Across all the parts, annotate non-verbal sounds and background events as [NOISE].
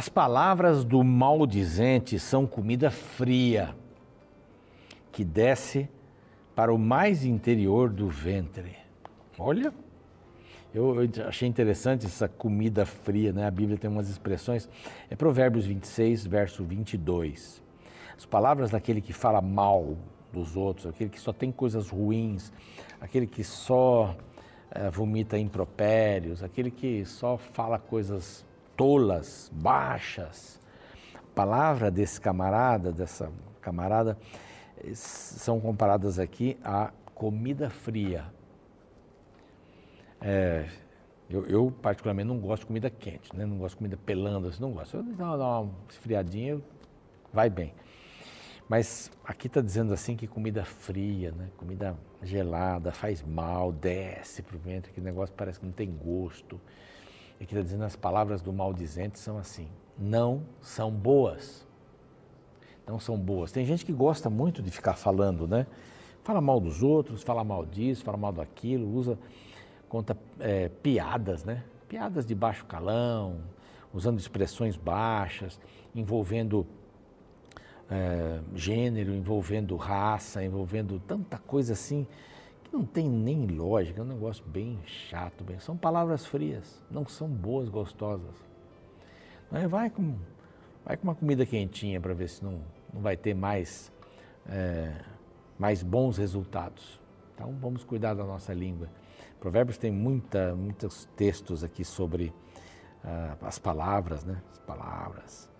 As palavras do maldizente são comida fria que desce para o mais interior do ventre. Olha, eu, achei interessante essa comida fria, né? A Bíblia tem umas expressões. É Provérbios 26, verso 22. As palavras daquele que fala mal dos outros, aquele que só tem coisas ruins, aquele que só é, vomita impropérios, aquele que só fala coisas tolas, baixas. A palavra desse camarada, dessa camarada, são comparadas aqui a comida fria. É, eu, eu, particularmente não gosto de comida quente, né? não gosto de comida pelando, assim, não gosto. Eu dá uma esfriadinha, vai bem. Mas aqui está dizendo assim que comida fria, né? comida gelada, faz mal, desce para o ventre, que negócio parece que não tem gosto. E aqui está dizendo as palavras do maldizente são assim, não são boas. Não são boas. Tem gente que gosta muito de ficar falando, né? Fala mal dos outros, fala mal disso, fala mal daquilo, usa conta é, piadas, né? Piadas de baixo calão, usando expressões baixas, envolvendo é, gênero, envolvendo raça, envolvendo tanta coisa assim não tem nem lógica, é um negócio bem chato. Bem. São palavras frias, não são boas, gostosas. Vai com, vai com uma comida quentinha para ver se não, não vai ter mais, é, mais bons resultados. Então vamos cuidar da nossa língua. Provérbios tem muita, muitos textos aqui sobre uh, as palavras, né? As palavras.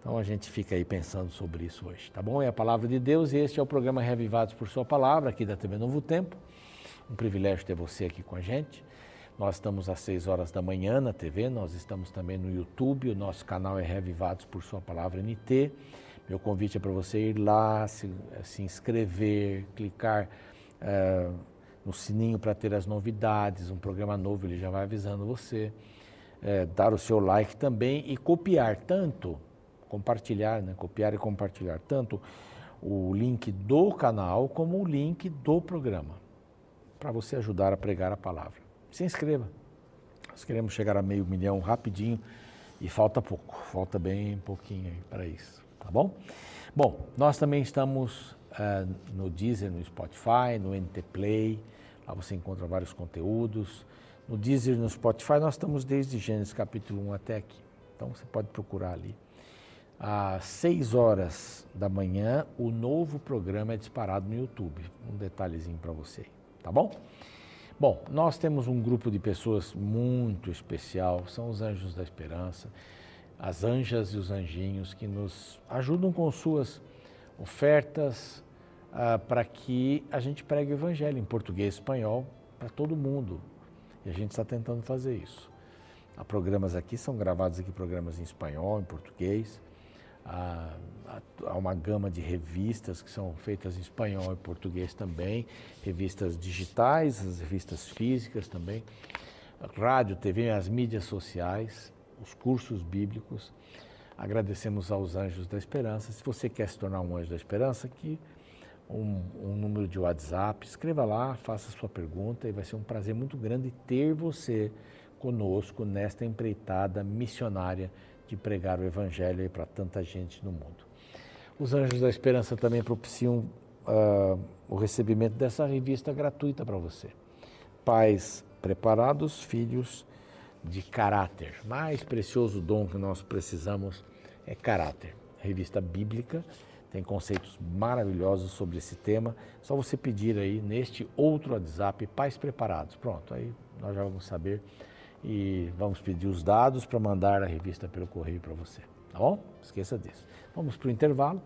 Então a gente fica aí pensando sobre isso hoje, tá bom? É a palavra de Deus e este é o programa Revivados por Sua Palavra, aqui da TV Novo Tempo. Um privilégio ter você aqui com a gente. Nós estamos às 6 horas da manhã na TV, nós estamos também no YouTube, o nosso canal é Revivados por Sua Palavra NT. Meu convite é para você ir lá, se, se inscrever, clicar. Uh, no sininho para ter as novidades, um programa novo ele já vai avisando você, é, dar o seu like também e copiar tanto, compartilhar, né? copiar e compartilhar tanto o link do canal como o link do programa, para você ajudar a pregar a palavra. Se inscreva, nós queremos chegar a meio milhão rapidinho e falta pouco, falta bem pouquinho para isso, tá bom? Bom, nós também estamos uh, no Deezer, no Spotify, no NT Play. Lá você encontra vários conteúdos. No Deezer, no Spotify, nós estamos desde Gênesis capítulo 1 até aqui. Então você pode procurar ali. Às 6 horas da manhã, o novo programa é disparado no YouTube. Um detalhezinho para você, tá bom? Bom, nós temos um grupo de pessoas muito especial, são os Anjos da Esperança, as anjas e os anjinhos que nos ajudam com suas ofertas ah, para que a gente pregue o Evangelho em português e espanhol para todo mundo. E a gente está tentando fazer isso. Há programas aqui, são gravados aqui programas em espanhol, em português. Há, há uma gama de revistas que são feitas em espanhol e português também, revistas digitais, as revistas físicas também, rádio, TV, as mídias sociais, os cursos bíblicos. Agradecemos aos Anjos da Esperança. Se você quer se tornar um Anjo da Esperança, aqui um, um número de WhatsApp, escreva lá, faça sua pergunta e vai ser um prazer muito grande ter você conosco nesta empreitada missionária de pregar o Evangelho para tanta gente no mundo. Os Anjos da Esperança também propiciam uh, o recebimento dessa revista gratuita para você. Pais preparados, filhos de caráter. Mais precioso dom que nós precisamos é caráter. Revista bíblica, tem conceitos maravilhosos sobre esse tema. Só você pedir aí neste outro WhatsApp, Pais Preparados. Pronto, aí nós já vamos saber e vamos pedir os dados para mandar a revista pelo correio para você. Tá bom? Esqueça disso. Vamos para o intervalo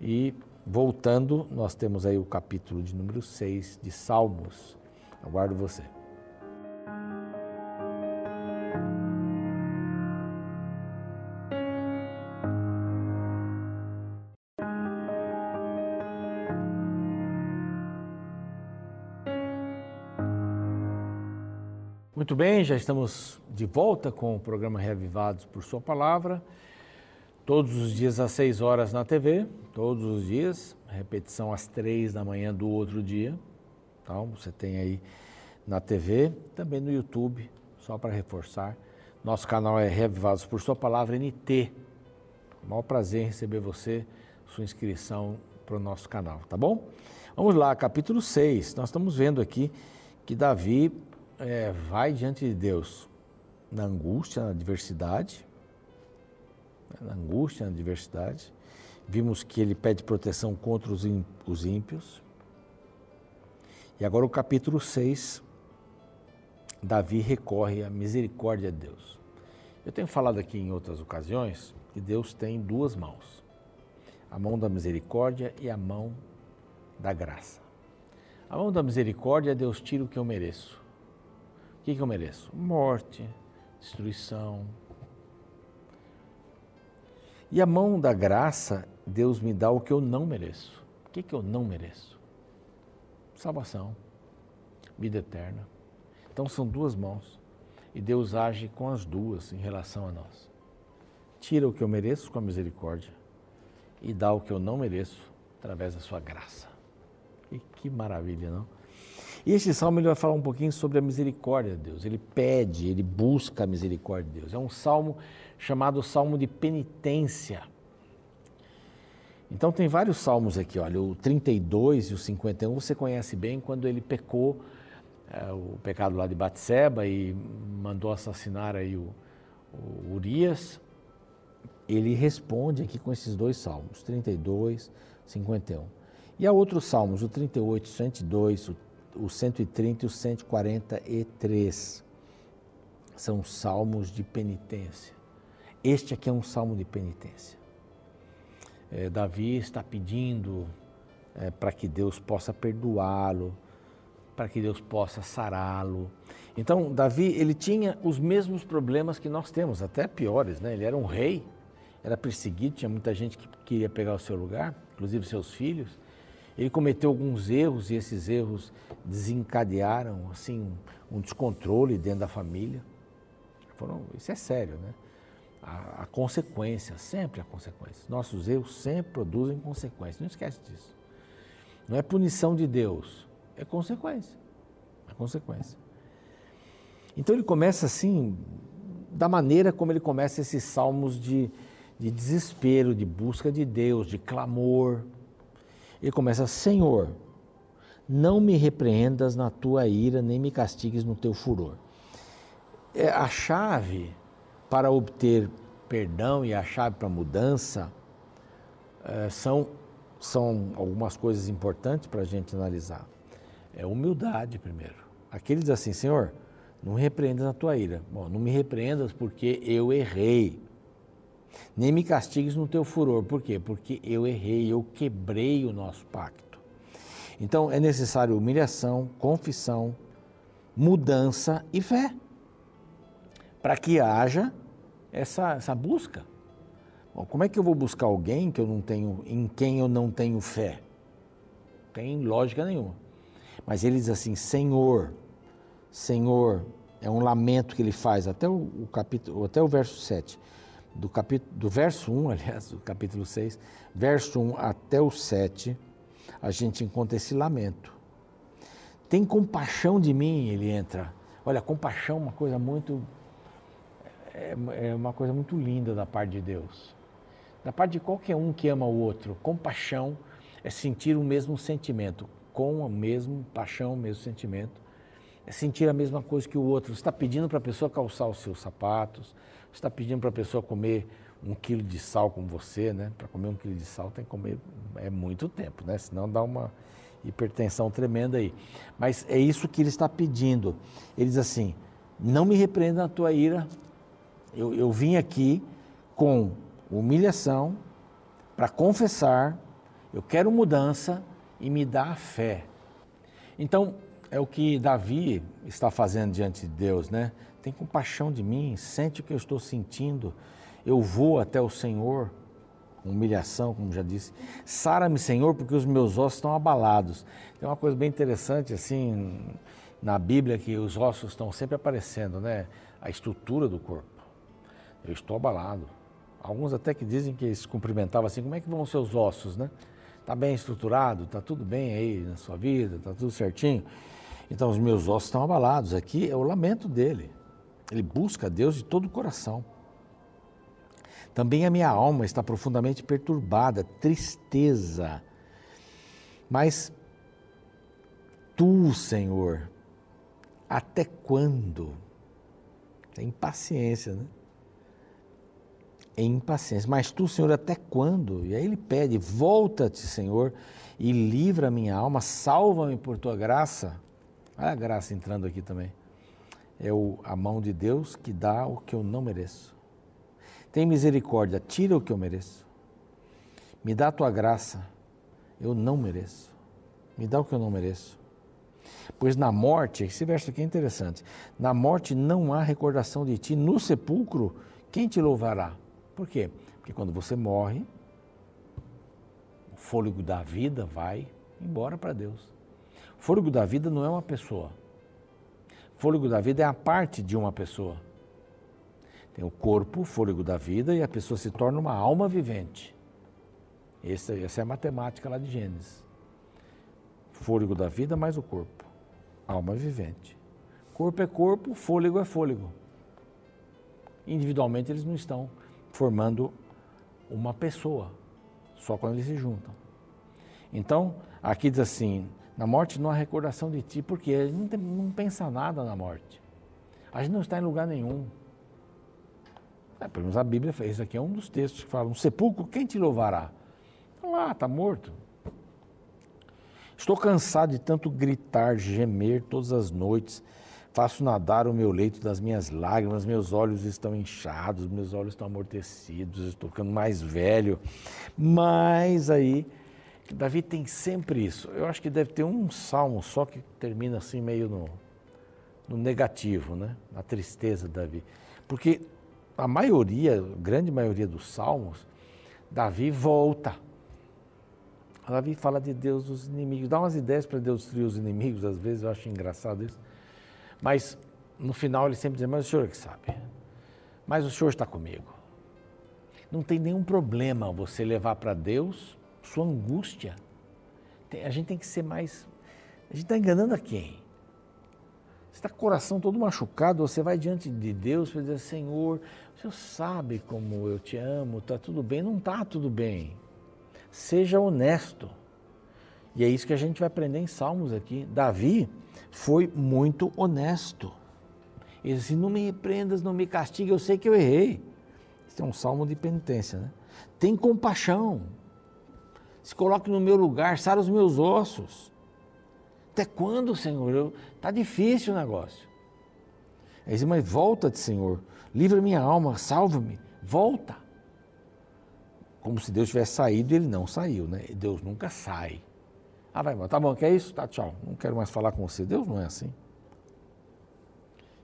e voltando, nós temos aí o capítulo de número 6 de Salmos. Aguardo você. Muito bem, já estamos de volta com o programa Reavivados por Sua Palavra. Todos os dias às 6 horas na TV, todos os dias, repetição às 3 da manhã do outro dia. Então, você tem aí na TV, também no YouTube, só para reforçar, Nosso canal é Reavivados por Sua Palavra NT. Maior prazer em receber você, sua inscrição para o nosso canal, tá bom? Vamos lá, capítulo 6. Nós estamos vendo aqui que Davi é, vai diante de Deus na angústia, na adversidade, na angústia, na adversidade. Vimos que ele pede proteção contra os ímpios. E agora o capítulo 6, Davi recorre à misericórdia de Deus. Eu tenho falado aqui em outras ocasiões que Deus tem duas mãos: a mão da misericórdia e a mão da graça. A mão da misericórdia, Deus tira o que eu mereço. O que, que eu mereço? Morte, destruição. E a mão da graça, Deus me dá o que eu não mereço. O que, que eu não mereço? Salvação, vida eterna. Então são duas mãos. E Deus age com as duas em relação a nós. Tira o que eu mereço com a misericórdia e dá o que eu não mereço através da sua graça. E que maravilha, não? E este salmo ele vai falar um pouquinho sobre a misericórdia de Deus. Ele pede, ele busca a misericórdia de Deus. É um salmo chamado Salmo de Penitência. Então tem vários salmos aqui, olha, o 32 e o 51 você conhece bem quando ele pecou é, o pecado lá de Batseba e mandou assassinar aí o, o Urias. Ele responde aqui com esses dois salmos, 32, 51. E há outros salmos, o 38, 102, o o 130 e o 143 são salmos de penitência. Este aqui é um salmo de penitência. É, Davi está pedindo é, para que Deus possa perdoá-lo, para que Deus possa sará-lo. Então, Davi, ele tinha os mesmos problemas que nós temos, até piores, né? Ele era um rei, era perseguido, tinha muita gente que queria pegar o seu lugar, inclusive seus filhos. Ele cometeu alguns erros e esses erros desencadearam assim um descontrole dentro da família. Foram, isso é sério, né? A, a consequência, sempre a consequência. Nossos erros sempre produzem consequências. Não esquece disso. Não é punição de Deus, é consequência. É consequência. Então ele começa assim, da maneira como ele começa esses salmos de, de desespero, de busca de Deus, de clamor. Ele começa: Senhor, não me repreendas na tua ira, nem me castigues no teu furor. É, a chave para obter perdão e a chave para mudança é, são, são algumas coisas importantes para a gente analisar. É humildade, primeiro. Aquele diz assim: Senhor, não me repreendas na tua ira. Bom, não me repreendas porque eu errei. Nem me castigues no teu furor. Por quê? Porque eu errei, eu quebrei o nosso pacto. Então é necessário humilhação, confissão, mudança e fé. Para que haja essa, essa busca. Bom, como é que eu vou buscar alguém que eu não tenho, em quem eu não tenho fé? Tem lógica nenhuma. Mas ele diz assim: Senhor, Senhor, é um lamento que ele faz, até o, o capítulo, até o verso 7 do, capítulo, do verso 1, [LAUGHS] aliás, do capítulo 6, verso 1 até o 7, a gente encontra esse lamento. Tem compaixão de mim, ele entra. Olha, compaixão é uma coisa muito. É, é uma coisa muito linda da parte de Deus. Da parte de qualquer um que ama o outro. Compaixão é sentir o mesmo sentimento, com o mesmo paixão, o mesmo sentimento. É sentir a mesma coisa que o outro. Você está pedindo para a pessoa calçar os seus sapatos, está pedindo para a pessoa comer um quilo de sal com você, né? Para comer um quilo de sal tem que comer é muito tempo, né? Senão dá uma hipertensão tremenda aí. Mas é isso que ele está pedindo. Ele diz assim: não me repreenda na tua ira. Eu, eu vim aqui com humilhação para confessar. Eu quero mudança e me dá a fé. Então é o que Davi está fazendo diante de Deus, né? Tem compaixão de mim, sente o que eu estou sentindo. Eu vou até o Senhor, humilhação, como já disse. Sara-me, Senhor, porque os meus ossos estão abalados. Tem uma coisa bem interessante assim na Bíblia que os ossos estão sempre aparecendo, né? A estrutura do corpo. Eu estou abalado. Alguns até que dizem que se cumprimentavam assim, como é que vão os seus ossos, né? Está bem estruturado? Está tudo bem aí na sua vida? Está tudo certinho? Então os meus ossos estão abalados. Aqui é o lamento dele Ele busca Deus de todo o coração. Também a minha alma está profundamente perturbada, tristeza. Mas tu, Senhor, até quando? É impaciência, né? É impaciência. Mas tu, Senhor, até quando? E aí ele pede: volta-te, Senhor, e livra a minha alma, salva-me por tua graça. Olha a graça entrando aqui também. É o, a mão de Deus que dá o que eu não mereço. Tem misericórdia, tira o que eu mereço. Me dá a tua graça, eu não mereço. Me dá o que eu não mereço. Pois na morte, esse verso aqui é interessante. Na morte não há recordação de ti. No sepulcro, quem te louvará? Por quê? Porque quando você morre, o fôlego da vida vai embora para Deus. O fôlego da vida não é uma pessoa. Fôlego da vida é a parte de uma pessoa. Tem o corpo, o fôlego da vida, e a pessoa se torna uma alma vivente. Essa, essa é a matemática lá de Gênesis. Fôlego da vida mais o corpo. Alma vivente. Corpo é corpo, fôlego é fôlego. Individualmente eles não estão formando uma pessoa, só quando eles se juntam. Então, aqui diz assim: na morte não há recordação de ti, porque a gente não, não pensa nada na morte. A gente não está em lugar nenhum. É, pelo menos a Bíblia. Isso aqui é um dos textos que fala: um sepulcro, quem te louvará? Está lá, está morto. Estou cansado de tanto gritar, gemer todas as noites. Faço nadar o meu leito das minhas lágrimas, meus olhos estão inchados, meus olhos estão amortecidos, estou ficando mais velho. Mas aí, Davi tem sempre isso. Eu acho que deve ter um salmo só que termina assim meio no, no negativo, né? Na tristeza de Davi. Porque a maioria, a grande maioria dos salmos, Davi volta Davi fala de Deus dos inimigos, dá umas ideias para Deus destruir os inimigos, às vezes eu acho engraçado isso. Mas no final ele sempre diz: Mas o Senhor que sabe. Mas o Senhor está comigo. Não tem nenhum problema você levar para Deus sua angústia. A gente tem que ser mais. A gente está enganando a quem? Você está com o coração todo machucado, você vai diante de Deus para dizer: Senhor, o Senhor sabe como eu te amo, está tudo bem. Não está tudo bem. Seja honesto. E é isso que a gente vai aprender em Salmos aqui. Davi foi muito honesto. Ele disse: Não me repreendas, não me castigue, eu sei que eu errei. Isso é um salmo de penitência, né? Tem compaixão. Se coloque no meu lugar, sara os meus ossos. Até quando, Senhor? Está difícil o negócio. Ele diz, mas volta-te, Senhor. Livra minha alma, salva-me. Volta como se Deus tivesse saído e ele não saiu, né? Deus nunca sai. Ah, vai, tá bom, quer isso? Tá, tchau. Não quero mais falar com você. Deus não é assim.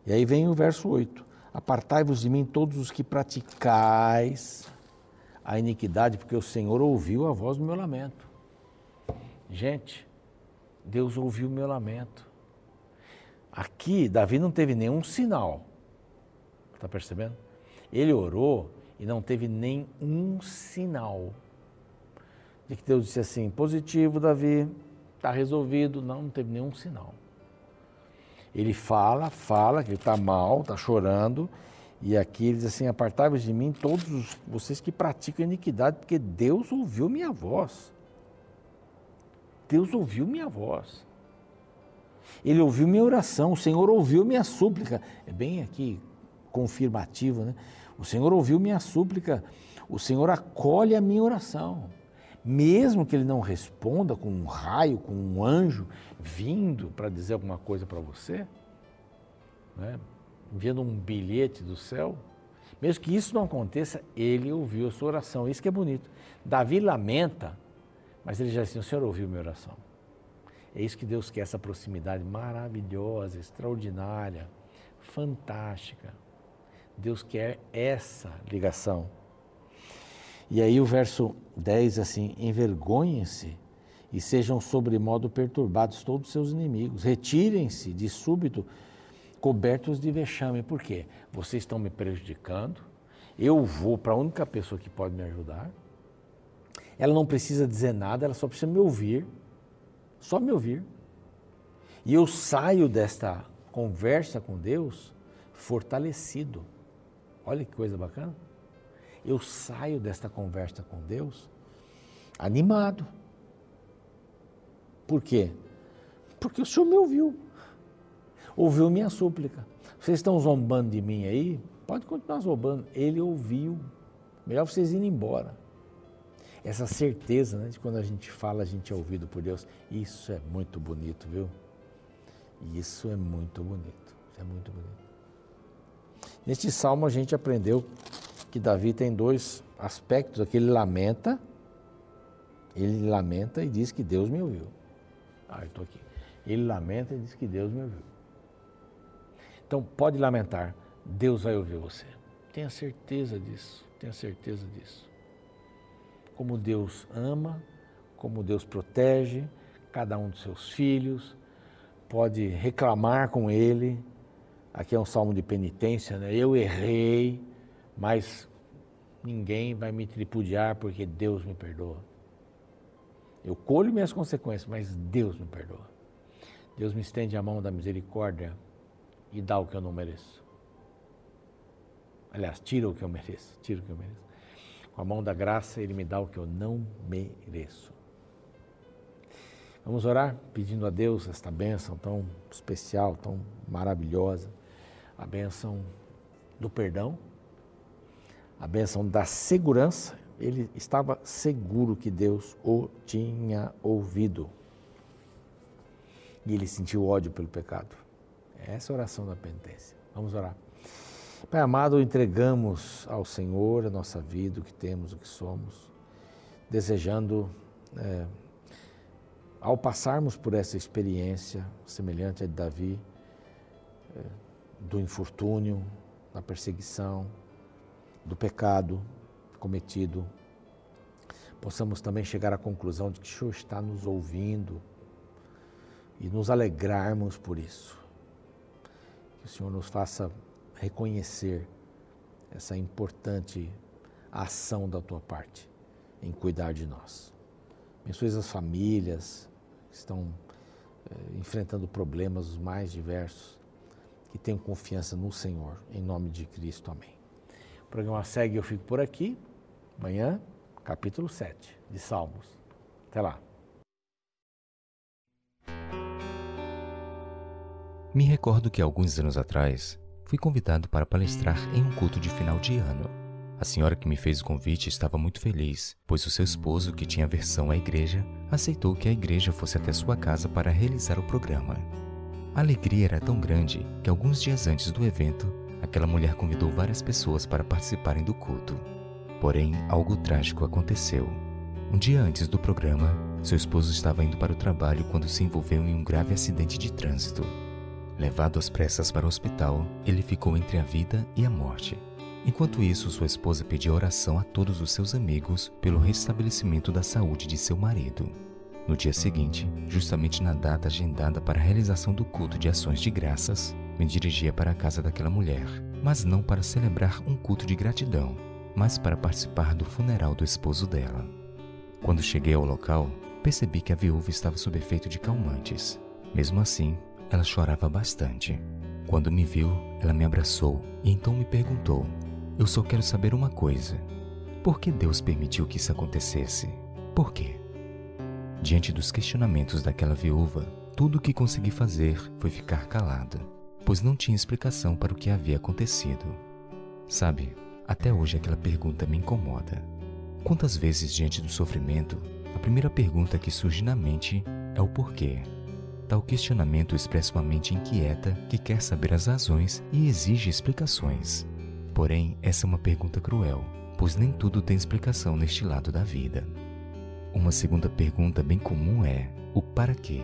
E aí vem o verso 8. Apartai-vos de mim todos os que praticais a iniquidade, porque o Senhor ouviu a voz do meu lamento. Gente, Deus ouviu o meu lamento. Aqui, Davi não teve nenhum sinal. Está percebendo? Ele orou e não teve nenhum sinal de que Deus disse assim: positivo, Davi, está resolvido. Não, não teve nenhum sinal. Ele fala, fala que ele está mal, está chorando, e aqui ele diz assim: Apartai-vos de mim todos vocês que praticam iniquidade, porque Deus ouviu minha voz. Deus ouviu minha voz. Ele ouviu minha oração, o Senhor ouviu minha súplica. É bem aqui confirmativo, né? O Senhor ouviu minha súplica, o Senhor acolhe a minha oração. Mesmo que ele não responda com um raio, com um anjo vindo para dizer alguma coisa para você, né? Enviando um bilhete do céu, mesmo que isso não aconteça, ele ouviu a sua oração. Isso que é bonito. Davi lamenta, mas ele já disse: O Senhor ouviu minha oração. É isso que Deus quer, essa proximidade maravilhosa, extraordinária, fantástica. Deus quer essa ligação. E aí o verso 10 assim: envergonhem-se e sejam sobremodo perturbados todos os seus inimigos. Retirem-se de súbito cobertos de vexame. Por quê? Vocês estão me prejudicando. Eu vou para a única pessoa que pode me ajudar. Ela não precisa dizer nada, ela só precisa me ouvir. Só me ouvir. E eu saio desta conversa com Deus fortalecido. Olha que coisa bacana. Eu saio desta conversa com Deus animado. Por quê? Porque o Senhor me ouviu. Ouviu minha súplica. Vocês estão zombando de mim aí? Pode continuar zombando. Ele ouviu. Melhor vocês irem embora. Essa certeza né, de quando a gente fala, a gente é ouvido por Deus. Isso é muito bonito, viu? Isso é muito bonito. Isso é muito bonito. Neste salmo a gente aprendeu que Davi tem dois aspectos. Aqui ele lamenta, ele lamenta e diz que Deus me ouviu. Ah, eu estou aqui. Ele lamenta e diz que Deus me ouviu. Então pode lamentar, Deus vai ouvir você. Tenha certeza disso, tenha certeza disso. Como Deus ama, como Deus protege cada um dos seus filhos, pode reclamar com Ele. Aqui é um salmo de penitência, né? Eu errei, mas ninguém vai me tripudiar porque Deus me perdoa. Eu colho minhas consequências, mas Deus me perdoa. Deus me estende a mão da misericórdia e dá o que eu não mereço. Aliás, tira o que eu mereço, tira o que eu mereço. Com a mão da graça, Ele me dá o que eu não mereço. Vamos orar pedindo a Deus esta bênção tão especial, tão maravilhosa, a bênção do perdão, a bênção da segurança. Ele estava seguro que Deus o tinha ouvido. E ele sentiu ódio pelo pecado. Essa é a oração da penitência. Vamos orar. Pai amado, entregamos ao Senhor a nossa vida, o que temos, o que somos, desejando, é, ao passarmos por essa experiência semelhante a de Davi, é, do infortúnio, da perseguição, do pecado cometido, possamos também chegar à conclusão de que o Senhor está nos ouvindo e nos alegrarmos por isso o Senhor nos faça reconhecer essa importante ação da tua parte em cuidar de nós. Abençoe as famílias que estão eh, enfrentando problemas os mais diversos, que tenham confiança no Senhor, em nome de Cristo. Amém. O programa segue, eu fico por aqui. Amanhã, capítulo 7 de Salmos. Até lá. Me recordo que alguns anos atrás fui convidado para palestrar em um culto de final de ano. A senhora que me fez o convite estava muito feliz, pois o seu esposo, que tinha aversão à igreja, aceitou que a igreja fosse até sua casa para realizar o programa. A alegria era tão grande que alguns dias antes do evento, aquela mulher convidou várias pessoas para participarem do culto. Porém, algo trágico aconteceu. Um dia antes do programa, seu esposo estava indo para o trabalho quando se envolveu em um grave acidente de trânsito. Levado às pressas para o hospital, ele ficou entre a vida e a morte. Enquanto isso, sua esposa pedia oração a todos os seus amigos pelo restabelecimento da saúde de seu marido. No dia seguinte, justamente na data agendada para a realização do culto de ações de graças, me dirigia para a casa daquela mulher, mas não para celebrar um culto de gratidão, mas para participar do funeral do esposo dela. Quando cheguei ao local, percebi que a viúva estava sob efeito de calmantes. Mesmo assim, ela chorava bastante. Quando me viu, ela me abraçou e então me perguntou: Eu só quero saber uma coisa. Por que Deus permitiu que isso acontecesse? Por quê? Diante dos questionamentos daquela viúva, tudo o que consegui fazer foi ficar calado, pois não tinha explicação para o que havia acontecido. Sabe, até hoje aquela pergunta me incomoda. Quantas vezes, diante do sofrimento, a primeira pergunta que surge na mente é o porquê? Tal questionamento expressa uma mente inquieta que quer saber as razões e exige explicações. Porém, essa é uma pergunta cruel, pois nem tudo tem explicação neste lado da vida. Uma segunda pergunta bem comum é: o para quê?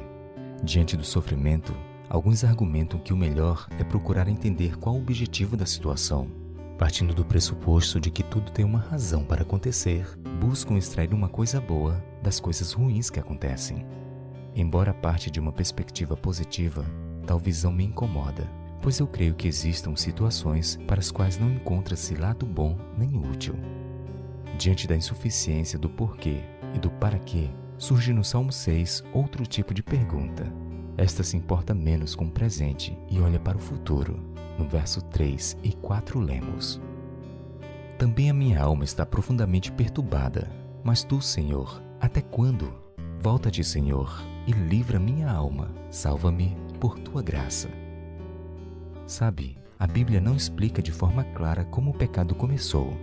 Diante do sofrimento, alguns argumentam que o melhor é procurar entender qual o objetivo da situação. Partindo do pressuposto de que tudo tem uma razão para acontecer, buscam extrair uma coisa boa das coisas ruins que acontecem. Embora parte de uma perspectiva positiva, tal visão me incomoda, pois eu creio que existam situações para as quais não encontra-se lado bom nem útil. Diante da insuficiência do porquê e do para quê, surge no Salmo 6 outro tipo de pergunta. Esta se importa menos com o presente e olha para o futuro. No verso 3 e 4 lemos: Também a minha alma está profundamente perturbada, mas tu, Senhor, até quando? Volta-te, Senhor, e livra minha alma, salva-me por tua graça. Sabe, a Bíblia não explica de forma clara como o pecado começou.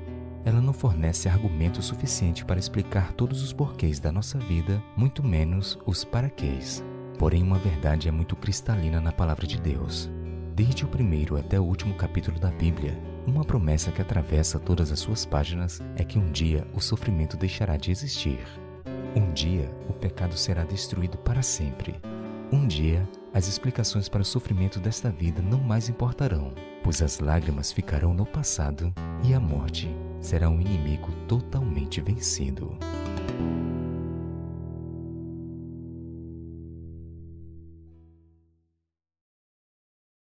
Ela não fornece argumento suficiente para explicar todos os porquês da nossa vida, muito menos os paraquês. Porém, uma verdade é muito cristalina na palavra de Deus. Desde o primeiro até o último capítulo da Bíblia, uma promessa que atravessa todas as suas páginas é que um dia o sofrimento deixará de existir. Um dia o pecado será destruído para sempre. Um dia as explicações para o sofrimento desta vida não mais importarão, pois as lágrimas ficarão no passado e a morte será um inimigo totalmente vencido.